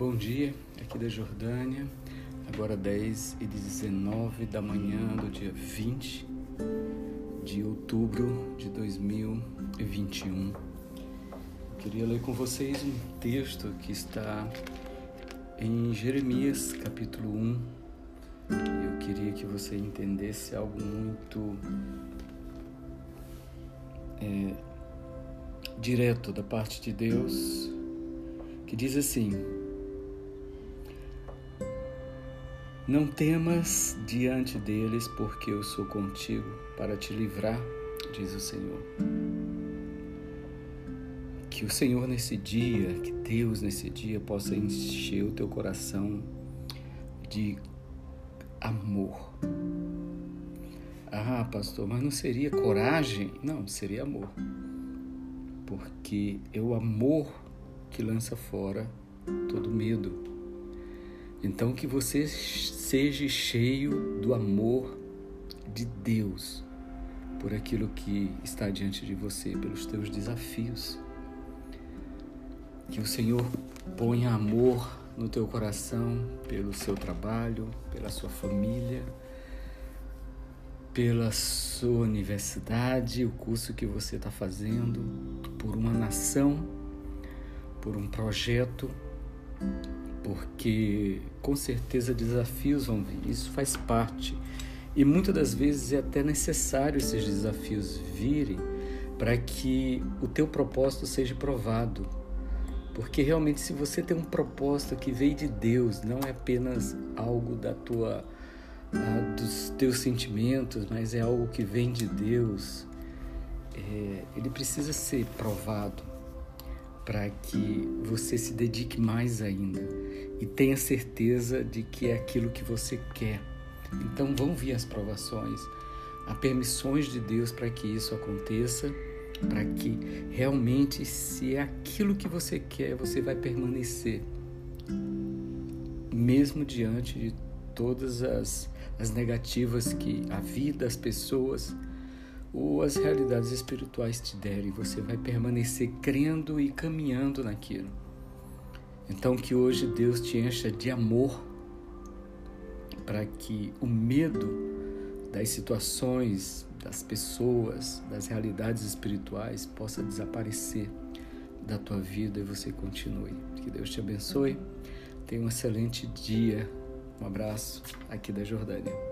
Bom dia, aqui da Jordânia, agora 10 e 19 da manhã do dia 20 de outubro de 2021. Queria ler com vocês um texto que está em Jeremias, capítulo 1. Eu queria que você entendesse algo muito é, direto da parte de Deus, que diz assim: Não temas diante deles, porque eu sou contigo para te livrar, diz o Senhor. Que o Senhor nesse dia, que Deus nesse dia possa encher o teu coração de amor. Ah, pastor, mas não seria coragem? Não, seria amor. Porque é o amor que lança fora todo medo. Então, que você seja cheio do amor de Deus por aquilo que está diante de você, pelos teus desafios. Que o Senhor ponha amor no teu coração pelo seu trabalho, pela sua família, pela sua universidade, o curso que você está fazendo, por uma nação, por um projeto porque com certeza desafios vão vir, isso faz parte. E muitas das vezes é até necessário esses desafios virem para que o teu propósito seja provado. Porque realmente se você tem um propósito que veio de Deus, não é apenas algo da tua dos teus sentimentos, mas é algo que vem de Deus, é, ele precisa ser provado para que você se dedique mais ainda e tenha certeza de que é aquilo que você quer. Então vão vir as provações, há permissões de Deus para que isso aconteça, para que realmente, se é aquilo que você quer, você vai permanecer, mesmo diante de todas as, as negativas que a vida, as pessoas, ou as realidades espirituais te derem, você vai permanecer crendo e caminhando naquilo. Então, que hoje Deus te encha de amor para que o medo das situações, das pessoas, das realidades espirituais possa desaparecer da tua vida e você continue. Que Deus te abençoe. Tenha um excelente dia. Um abraço aqui da Jordânia.